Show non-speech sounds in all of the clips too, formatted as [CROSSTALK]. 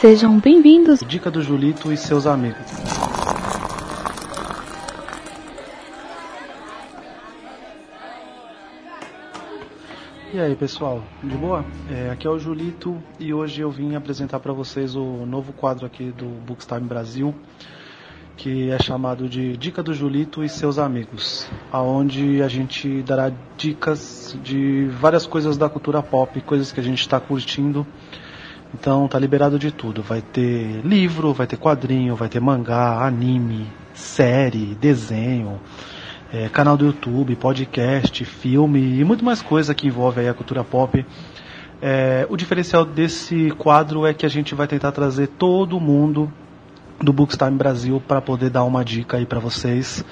Sejam bem-vindos. Dica do Julito e seus amigos. E aí pessoal, de boa? É, aqui é o Julito e hoje eu vim apresentar para vocês o novo quadro aqui do Bookstime Brasil, que é chamado de Dica do Julito e seus amigos, aonde a gente dará dicas de várias coisas da cultura pop, coisas que a gente está curtindo. Então tá liberado de tudo. Vai ter livro, vai ter quadrinho, vai ter mangá, anime, série, desenho é, canal do YouTube, podcast, filme e muito mais coisa que envolve a cultura pop. É, o diferencial desse quadro é que a gente vai tentar trazer todo mundo do Bookstime Brasil para poder dar uma dica aí para vocês.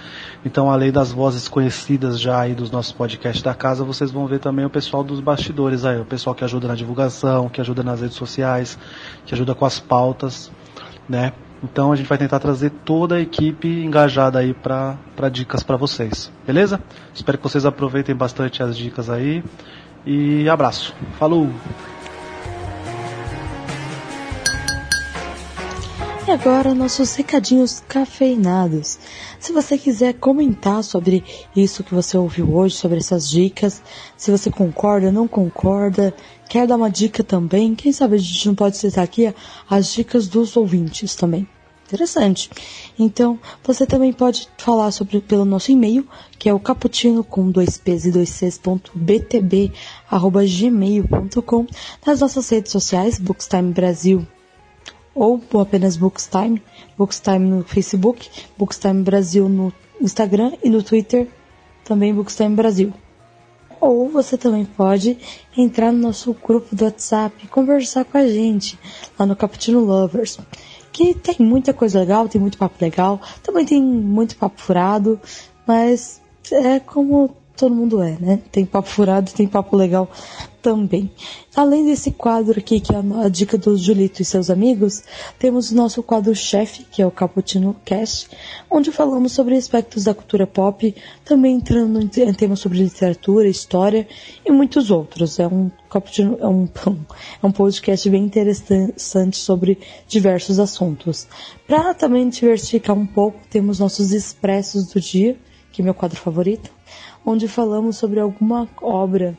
Então, além das vozes conhecidas já aí dos nossos podcasts da casa, vocês vão ver também o pessoal dos bastidores aí, o pessoal que ajuda na divulgação, que ajuda nas redes sociais, que ajuda com as pautas, né? Então a gente vai tentar trazer toda a equipe engajada aí para dicas para vocês, beleza? Espero que vocês aproveitem bastante as dicas aí e abraço. Falou! E agora nossos recadinhos cafeinados. Se você quiser comentar sobre isso que você ouviu hoje, sobre essas dicas, se você concorda, não concorda, quer dar uma dica também, quem sabe a gente não pode citar aqui as dicas dos ouvintes também. Interessante. Então, você também pode falar sobre pelo nosso e-mail, que é o cappuccino com dois p's e dois c's ponto btb, arroba nas nossas redes sociais, Bookstime Brasil ou apenas Bookstime, Bookstime no Facebook, Bookstime Brasil no Instagram e no Twitter, também Bookstime Brasil. Ou você também pode entrar no nosso grupo do WhatsApp e conversar com a gente lá no Cappuccino Lovers que tem muita coisa legal, tem muito papo legal, também tem muito papo furado, mas é como todo mundo é, né? Tem papo furado, tem papo legal também. Além desse quadro aqui, que é a dica do Julito e seus amigos, temos o nosso quadro-chefe, que é o Cappuccino Cast, onde falamos sobre aspectos da cultura pop, também entrando em temas sobre literatura, história e muitos outros. É um, cappuccino, é um, [LAUGHS] é um podcast bem interessante sobre diversos assuntos. Para também diversificar um pouco, temos nossos expressos do dia, que é meu quadro favorito, onde falamos sobre alguma obra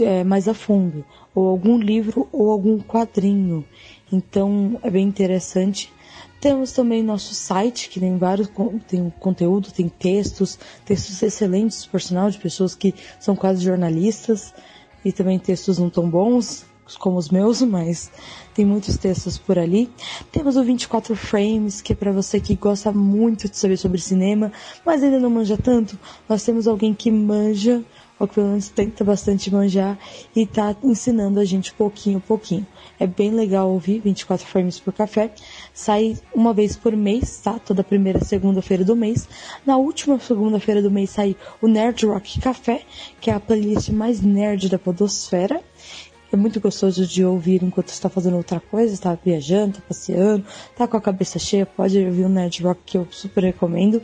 é, mais a fundo, ou algum livro ou algum quadrinho. Então é bem interessante. Temos também nosso site, que tem vários tem conteúdo, tem textos, textos excelentes, por sinal, de pessoas que são quase jornalistas, e também textos não tão bons, como os meus, mas tem muitos textos por ali. Temos o 24 Frames, que é para você que gosta muito de saber sobre cinema, mas ainda não manja tanto. Nós temos alguém que manja ou que pelo menos tenta bastante manjar e tá ensinando a gente pouquinho a pouquinho. É bem legal ouvir 24 frames por café. Sai uma vez por mês, tá? Toda primeira segunda-feira do mês. Na última segunda-feira do mês sai o Nerd Rock Café, que é a playlist mais nerd da podosfera. É muito gostoso de ouvir enquanto está fazendo outra coisa, está viajando, está passeando, está com a cabeça cheia, pode ouvir o Nerd Rock que eu super recomendo.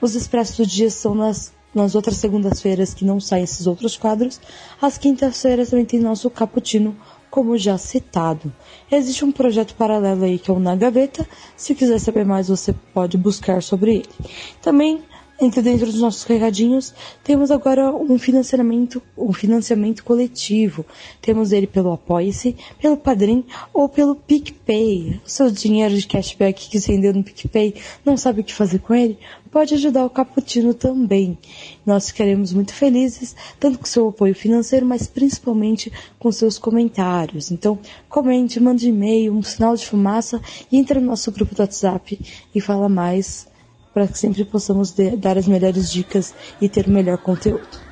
Os expressos do dia são nas nas outras segundas-feiras que não saem esses outros quadros, às quintas-feiras também tem nosso cappuccino, como já citado. Existe um projeto paralelo aí que é o Na Gaveta, se quiser saber mais você pode buscar sobre ele. Também entre dentro dos nossos recadinhos, temos agora um financiamento, um financiamento coletivo. Temos ele pelo Apoia-se, pelo Padrim ou pelo PicPay. O seu dinheiro de cashback que você rendeu no PicPay, não sabe o que fazer com ele? Pode ajudar o Caputino também. Nós ficaremos muito felizes, tanto com seu apoio financeiro, mas principalmente com seus comentários. Então, comente, mande e-mail, um sinal de fumaça e entre no nosso grupo do WhatsApp e fala mais para que sempre possamos dar as melhores dicas e ter o melhor conteúdo.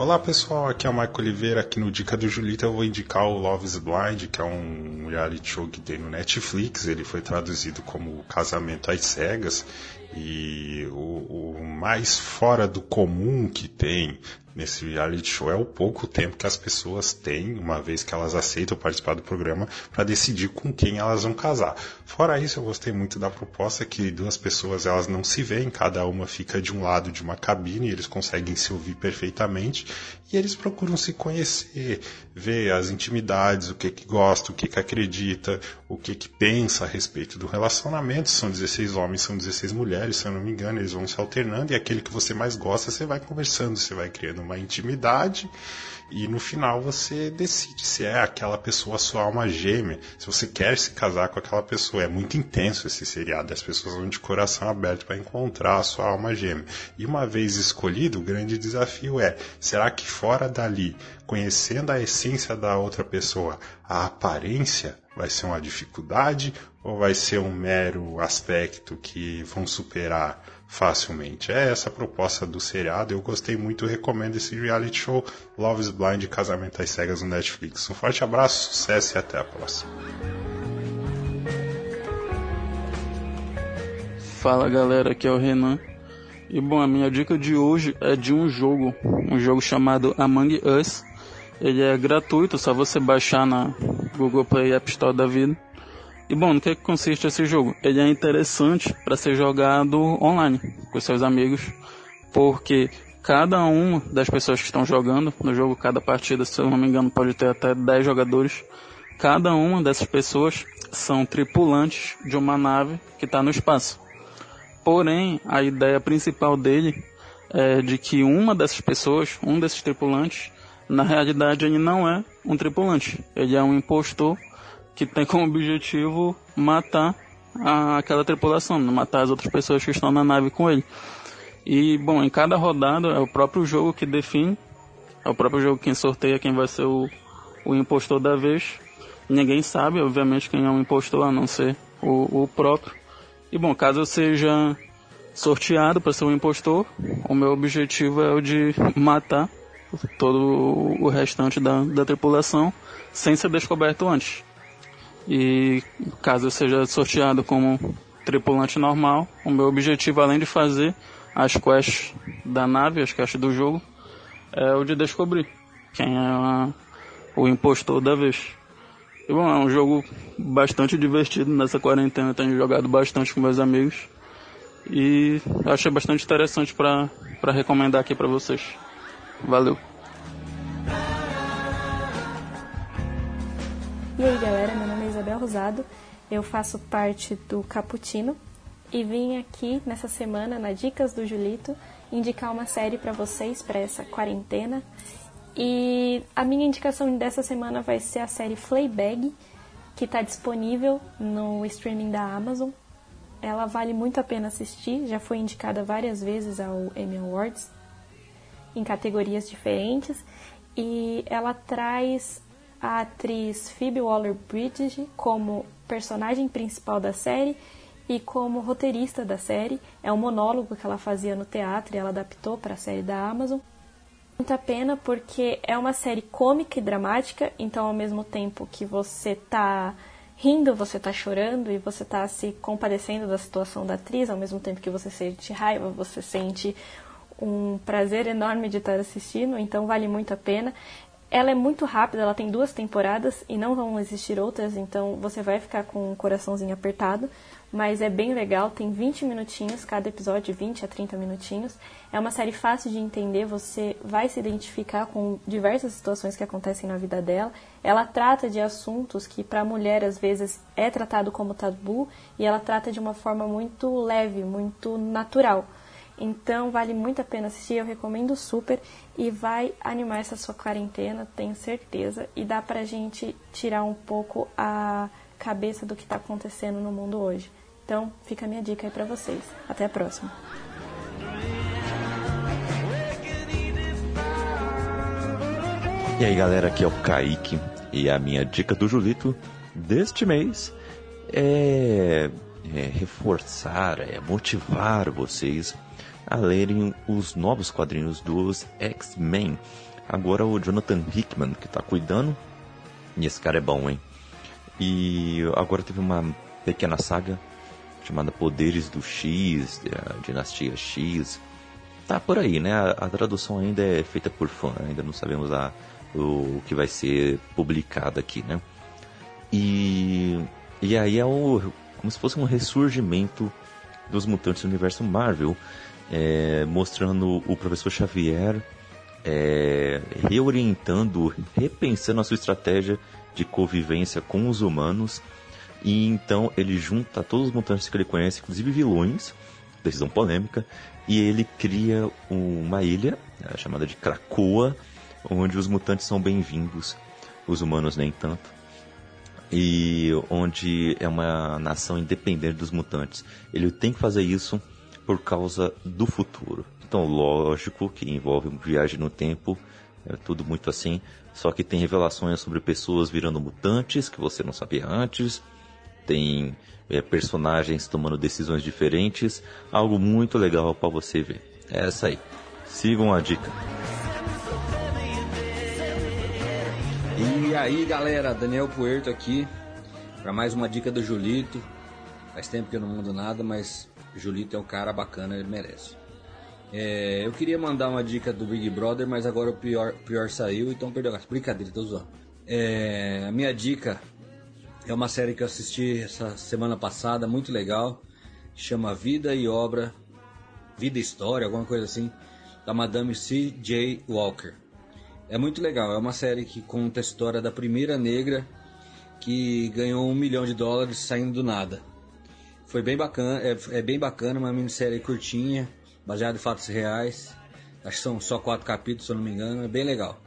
Olá pessoal, aqui é o Maico Oliveira. Aqui no Dica do Julita eu vou indicar o Love is Blind, que é um reality show que tem no Netflix. Ele foi traduzido como Casamento às Cegas E o, o mais fora do comum que tem nesse reality show é o pouco tempo que as pessoas têm, uma vez que elas aceitam participar do programa, para decidir com quem elas vão casar. Fora isso, eu gostei muito da proposta que duas pessoas elas não se veem, cada uma fica de um lado de uma cabine, eles conseguem se ouvir perfeitamente e eles procuram se conhecer, ver as intimidades, o que que gosta, o que que acredita, o que que pensa a respeito do relacionamento. São 16 homens, são 16 mulheres, se eu não me engano, eles vão se alternando e aquele que você mais gosta, você vai conversando, você vai criando uma intimidade e no final você decide se é aquela pessoa sua alma gêmea, se você quer se casar com aquela pessoa. É muito intenso esse seriado, as pessoas vão de coração aberto para encontrar a sua alma gêmea. E uma vez escolhido, o grande desafio é: será que fora dali, conhecendo a essência da outra pessoa, a aparência vai ser uma dificuldade ou vai ser um mero aspecto que vão superar? Facilmente. É essa a proposta do seriado. Eu gostei muito, recomendo esse reality show Love is Blind Casamento às Cegas no Netflix. Um forte abraço, sucesso e até a próxima. Fala galera, aqui é o Renan. E bom, a minha dica de hoje é de um jogo, um jogo chamado Among Us. Ele é gratuito, só você baixar na Google Play App Store da vida. E bom, no que, que consiste esse jogo? Ele é interessante para ser jogado online com seus amigos, porque cada uma das pessoas que estão jogando no jogo, cada partida, se eu não me engano, pode ter até 10 jogadores. Cada uma dessas pessoas são tripulantes de uma nave que está no espaço. Porém, a ideia principal dele é de que uma dessas pessoas, um desses tripulantes, na realidade ele não é um tripulante, ele é um impostor que tem como objetivo matar a, aquela tripulação, matar as outras pessoas que estão na nave com ele. E, bom, em cada rodada é o próprio jogo que define, é o próprio jogo quem sorteia quem vai ser o, o impostor da vez. Ninguém sabe, obviamente, quem é o impostor, a não ser o, o próprio. E, bom, caso eu seja sorteado para ser o impostor, o meu objetivo é o de matar todo o restante da, da tripulação sem ser descoberto antes. E caso eu seja sorteado como tripulante normal, o meu objetivo, além de fazer as quests da nave, as quests do jogo, é o de descobrir quem é a, o impostor da vez. E bom, é um jogo bastante divertido nessa quarentena, tenho jogado bastante com meus amigos e achei bastante interessante para recomendar aqui para vocês. Valeu! E aí galera, Rosado, eu faço parte do Caputino e vim aqui nessa semana na Dicas do Julito indicar uma série para vocês para essa quarentena. E a minha indicação dessa semana vai ser a série Fleabag, que está disponível no streaming da Amazon. Ela vale muito a pena assistir, já foi indicada várias vezes ao Emmy Awards em categorias diferentes e ela traz a atriz Phoebe Waller-Bridge como personagem principal da série e como roteirista da série. É um monólogo que ela fazia no teatro e ela adaptou para a série da Amazon. Muita pena porque é uma série cômica e dramática, então ao mesmo tempo que você tá rindo, você tá chorando e você tá se compadecendo da situação da atriz, ao mesmo tempo que você sente raiva, você sente um prazer enorme de estar assistindo, então vale muito a pena. Ela é muito rápida, ela tem duas temporadas e não vão existir outras, então você vai ficar com o coraçãozinho apertado, mas é bem legal, tem 20 minutinhos, cada episódio 20 a 30 minutinhos. É uma série fácil de entender, você vai se identificar com diversas situações que acontecem na vida dela. Ela trata de assuntos que para a mulher às vezes é tratado como tabu e ela trata de uma forma muito leve, muito natural. Então vale muito a pena assistir, eu recomendo super e vai animar essa sua quarentena, tenho certeza, e dá pra gente tirar um pouco a cabeça do que está acontecendo no mundo hoje. Então fica a minha dica aí pra vocês. Até a próxima. E aí galera, aqui é o Kaique e a minha dica do Julito deste mês é, é reforçar, é motivar vocês a lerem os novos quadrinhos dos X-Men. Agora o Jonathan Hickman que está cuidando. E esse cara é bom, hein? E agora teve uma pequena saga chamada Poderes do X, Dinastia X. Tá por aí, né? A, a tradução ainda é feita por fã, ainda não sabemos a, o, o que vai ser publicado aqui, né? E, e aí é o, como se fosse um ressurgimento dos mutantes do universo Marvel, é, mostrando o professor Xavier é, reorientando, repensando a sua estratégia de convivência com os humanos. E então ele junta todos os mutantes que ele conhece, inclusive vilões, decisão polêmica, e ele cria uma ilha é, chamada de Krakoa, onde os mutantes são bem-vindos, os humanos nem tanto. E onde é uma nação independente dos mutantes. Ele tem que fazer isso por causa do futuro. Então, lógico que envolve viagem no tempo, é tudo muito assim. Só que tem revelações sobre pessoas virando mutantes que você não sabia antes. Tem é, personagens tomando decisões diferentes. Algo muito legal para você ver. É essa aí. Sigam a dica. E aí galera, Daniel Puerto aqui para mais uma dica do Julito. Faz tempo que eu não mando nada, mas Julito é um cara bacana, ele merece. É, eu queria mandar uma dica do Big Brother, mas agora o pior, pior saiu, então perdeu a Brincadeira, tô zoando. É, a minha dica é uma série que eu assisti essa semana passada, muito legal. Chama Vida e Obra, Vida e História, alguma coisa assim, da Madame C.J. Walker. É muito legal, é uma série que conta a história da primeira negra que ganhou um milhão de dólares saindo do nada. Foi bem bacana, é, é bem bacana, uma minissérie curtinha, baseada em fatos reais. Acho que são só quatro capítulos, se eu não me engano. É bem legal.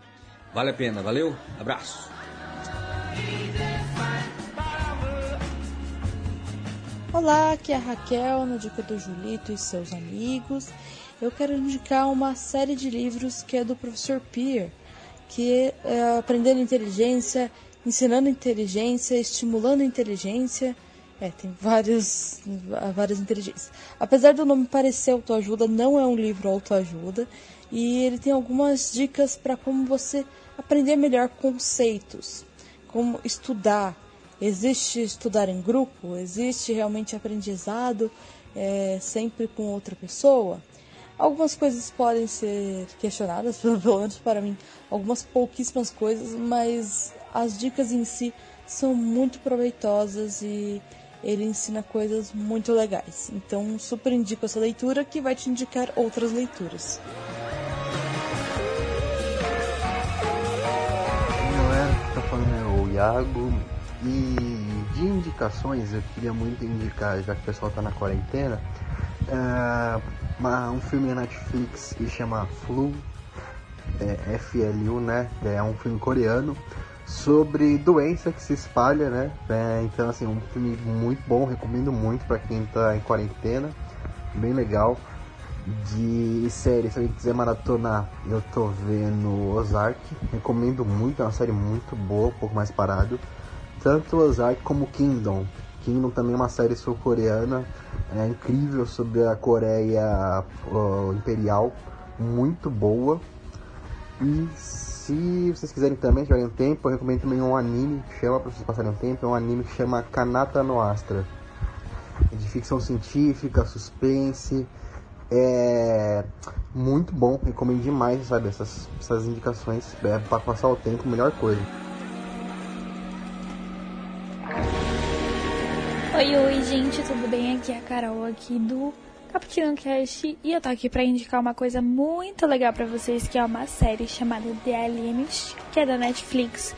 Vale a pena, valeu? Abraço! Olá, aqui é a Raquel, no Dica do Julito e seus amigos. Eu quero indicar uma série de livros que é do professor Peer, que é aprendendo inteligência, ensinando inteligência, estimulando inteligência é, tem vários, várias inteligências. Apesar do nome parecer autoajuda, não é um livro autoajuda. E ele tem algumas dicas para como você aprender melhor conceitos, como estudar. Existe estudar em grupo? Existe realmente aprendizado é, sempre com outra pessoa? Algumas coisas podem ser questionadas, [LAUGHS] pelo menos para mim, algumas pouquíssimas coisas, mas as dicas em si são muito proveitosas e ele ensina coisas muito legais. Então, super indico essa leitura que vai te indicar outras leituras. Galera, tá falando é o Iago e de indicações eu queria muito indicar, já que o pessoal tá na quarentena, é, um filme na Netflix que chama Flu, é, FLU, né? É um filme coreano sobre doença que se espalha, né? É, então, assim, um filme muito bom, recomendo muito para quem tá em quarentena, bem legal. De série, se alguém quiser maratonar, eu tô vendo Ozark, recomendo muito, é uma série muito boa, um pouco mais parado. Tanto Ozark como Kingdom. Kingdom também é uma série sul-coreana, é incrível sobre a Coreia Imperial, muito boa. E se vocês quiserem também, tiverem tempo, eu recomendo também um anime que chama, para vocês passarem um tempo, é um anime que chama Kanata no Astra. É de ficção científica, suspense. É muito bom, recomendo demais, sabe, essas, essas indicações é, para passar o tempo, melhor coisa. Oi, oi, gente, tudo bem? Aqui é a Carol aqui do Cappuccino Cast e eu tô aqui pra indicar uma coisa muito legal para vocês, que é uma série chamada The Alienist, que é da Netflix.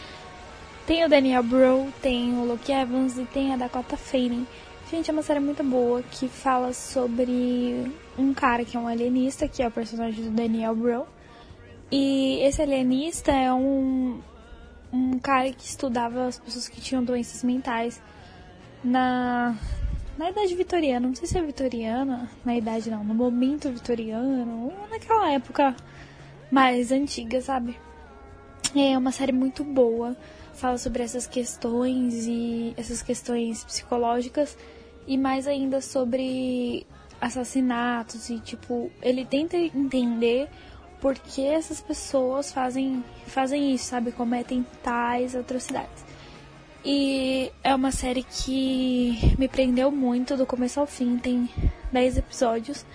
Tem o Daniel Bro, tem o Luke Evans e tem a Dakota Fanning. Gente, é uma série muito boa que fala sobre um cara que é um alienista, que é o personagem do Daniel Bro. E esse alienista é um, um cara que estudava as pessoas que tinham doenças mentais na na idade vitoriana, não sei se é vitoriana, na idade não, no momento vitoriano, ou naquela época mais antiga, sabe? É uma série muito boa, fala sobre essas questões e essas questões psicológicas e mais ainda sobre assassinatos e tipo, ele tenta entender por que essas pessoas fazem fazem isso, sabe? Cometem tais atrocidades. E é uma série que me prendeu muito do começo ao fim. Tem 10 episódios.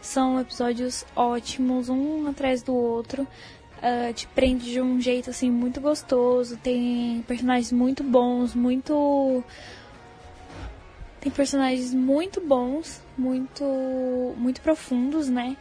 São episódios ótimos, um atrás do outro. Uh, te prende de um jeito assim muito gostoso. Tem personagens muito bons, muito. Tem personagens muito bons, muito, muito profundos, né?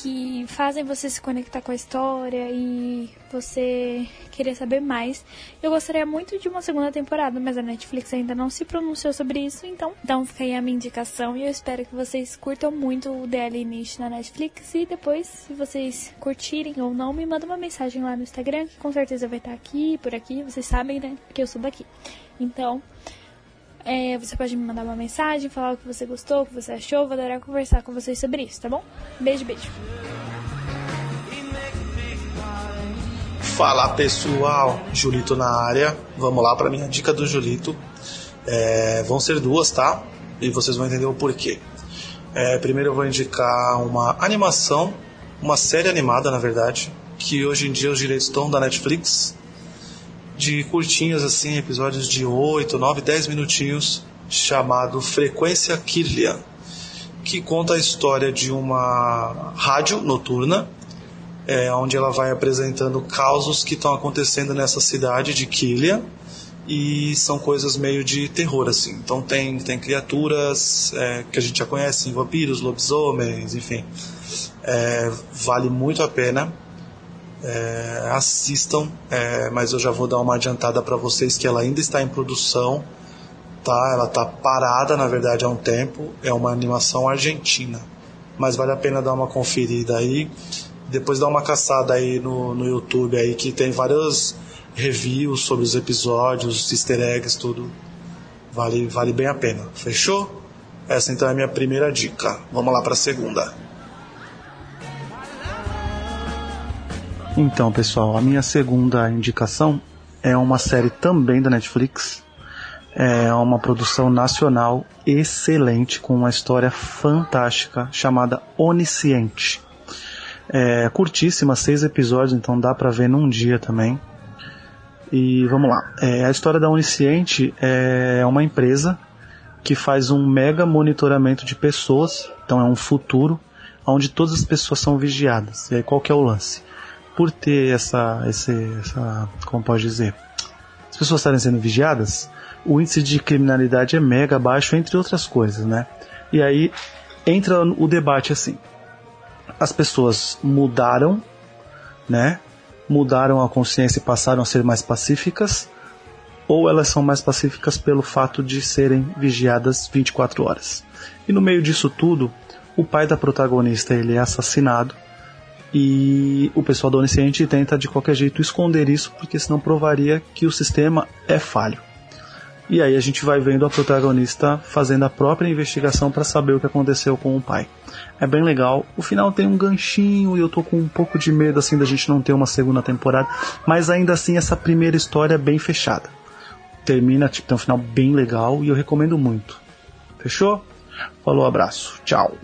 Que fazem você se conectar com a história e você querer saber mais. Eu gostaria muito de uma segunda temporada, mas a Netflix ainda não se pronunciou sobre isso, então, então fica aí a minha indicação e eu espero que vocês curtam muito o The Alienist na Netflix e depois, se vocês curtirem ou não, me manda uma mensagem lá no Instagram, que com certeza vai estar aqui, por aqui, vocês sabem, né, que eu sou daqui. Então, é, você pode me mandar uma mensagem, falar o que você gostou, o que você achou. Vou adorar conversar com vocês sobre isso, tá bom? Beijo, beijo. Fala pessoal, Julito na área. Vamos lá para minha dica do Julito. É, vão ser duas, tá? E vocês vão entender o porquê. É, primeiro eu vou indicar uma animação, uma série animada na verdade, que hoje em dia os direitos estão da Netflix de curtinhos assim, episódios de 8, 9, 10 minutinhos, chamado Frequência Kirlian, que conta a história de uma rádio noturna, é, onde ela vai apresentando causos que estão acontecendo nessa cidade de Kirlian, e são coisas meio de terror assim. Então tem tem criaturas é, que a gente já conhece, vampiros, lobisomens, enfim. É, vale muito a pena é, assistam, é, mas eu já vou dar uma adiantada para vocês que ela ainda está em produção, tá? Ela está parada, na verdade, há um tempo. É uma animação argentina, mas vale a pena dar uma conferida aí. Depois dá uma caçada aí no, no YouTube aí que tem vários reviews sobre os episódios, easter eggs, tudo. Vale, vale bem a pena. Fechou? Essa então é a minha primeira dica. Vamos lá para a segunda. Então, pessoal, a minha segunda indicação é uma série também da Netflix. É uma produção nacional excelente, com uma história fantástica, chamada Onisciente. É curtíssima, seis episódios, então dá para ver num dia também. E vamos lá. É, a história da Onisciente é uma empresa que faz um mega monitoramento de pessoas, então é um futuro onde todas as pessoas são vigiadas. E aí qual que é o lance? Por ter essa, esse, essa, como pode dizer, as pessoas estarem sendo vigiadas, o índice de criminalidade é mega baixo, entre outras coisas, né? E aí entra o debate assim: as pessoas mudaram, né? Mudaram a consciência e passaram a ser mais pacíficas, ou elas são mais pacíficas pelo fato de serem vigiadas 24 horas. E no meio disso tudo, o pai da protagonista ele é assassinado e o pessoal do Onisciente tenta de qualquer jeito esconder isso, porque senão provaria que o sistema é falho. E aí a gente vai vendo a protagonista fazendo a própria investigação para saber o que aconteceu com o pai. É bem legal. O final tem um ganchinho e eu tô com um pouco de medo assim da gente não ter uma segunda temporada, mas ainda assim essa primeira história é bem fechada. Termina, tipo, tem um final bem legal e eu recomendo muito. Fechou? Falou, abraço. Tchau.